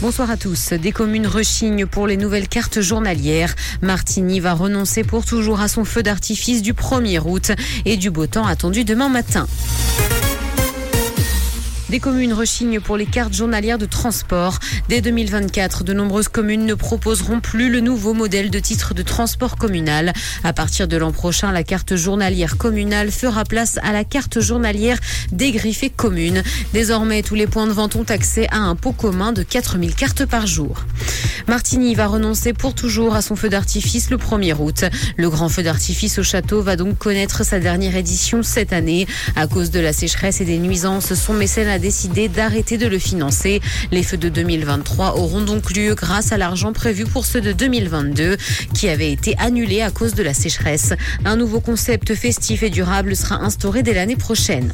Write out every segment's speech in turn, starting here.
Bonsoir à tous. Des communes rechignent pour les nouvelles cartes journalières. Martigny va renoncer pour toujours à son feu d'artifice du 1er août et du beau temps attendu demain matin. Des communes rechignent pour les cartes journalières de transport. Dès 2024, de nombreuses communes ne proposeront plus le nouveau modèle de titre de transport communal. À partir de l'an prochain, la carte journalière communale fera place à la carte journalière dégriffée commune. Désormais, tous les points de vente ont accès à un pot commun de 4000 cartes par jour. Martigny va renoncer pour toujours à son feu d'artifice le 1er août. Le grand feu d'artifice au château va donc connaître sa dernière édition cette année. À cause de la sécheresse et des nuisances, son mécène décidé d'arrêter de le financer. Les feux de 2023 auront donc lieu grâce à l'argent prévu pour ceux de 2022 qui avait été annulé à cause de la sécheresse. Un nouveau concept festif et durable sera instauré dès l'année prochaine.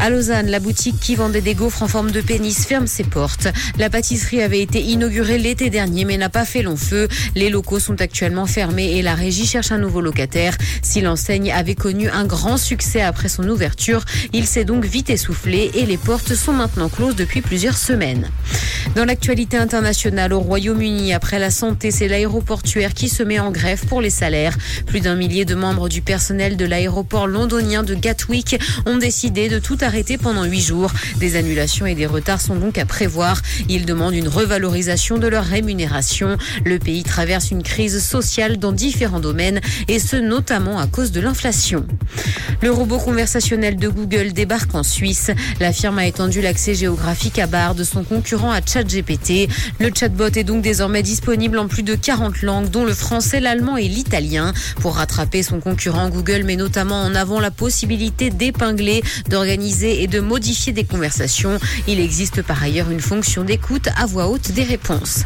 À Lausanne, la boutique qui vendait des gaufres en forme de pénis ferme ses portes. La pâtisserie avait été inaugurée l'été dernier mais n'a pas fait long feu. Les locaux sont actuellement fermés et la régie cherche un nouveau locataire. Si l'enseigne avait connu un grand succès après son ouverture, il s'est donc vite essoufflé et les portes sont maintenant closes depuis plusieurs semaines. Dans l'actualité internationale au Royaume-Uni, après la santé, c'est l'aéroportuaire qui se met en grève pour les salaires. Plus d'un millier de membres du personnel de l'aéroport londonien de Gatwick ont décidé de tout arrêter pendant huit jours. Des annulations et des retards sont donc à prévoir. Ils demandent une revalorisation de leur rémunération. Le pays traverse une crise sociale dans différents domaines et ce notamment à cause de l'inflation. Le robot conversationnel de Google débarque en Suisse. La firme a étendu l'accès géographique à barre de son concurrent à ChatGPT. Le chatbot est donc désormais disponible en plus de 40 langues, dont le français, l'allemand et l'italien. Pour rattraper son concurrent, Google met notamment en avant la possibilité d'épingler, d'organiser et de modifier des conversations. Il existe par ailleurs une fonction d'écoute à voix haute des réponses.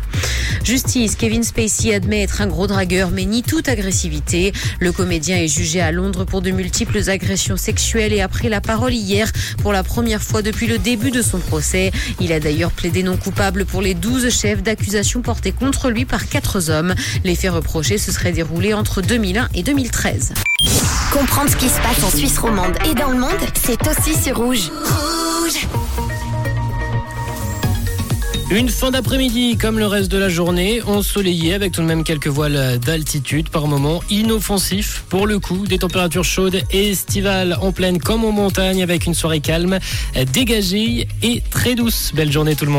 Justice, Kevin Spacey admet être un gros dragueur, mais nie toute agressivité. Le comédien est jugé à Londres pour de multiples agressions sexuelles et a pris la parole hier pour la première fois depuis le début de son procès. Il a d'ailleurs plaidé non coupable pour les 12 chefs d'accusation portés contre lui par quatre hommes. Les faits reprochés se seraient déroulés entre 2001 et 2013. Comprendre ce qui se passe en Suisse romande et dans le monde, c'est aussi sur Rouge. Rouge Une fin d'après-midi comme le reste de la journée, ensoleillé avec tout de même quelques voiles d'altitude par moment, inoffensif pour le coup, des températures chaudes et estivales en pleine comme en montagne avec une soirée calme, dégagée et très douce. Belle journée tout le monde.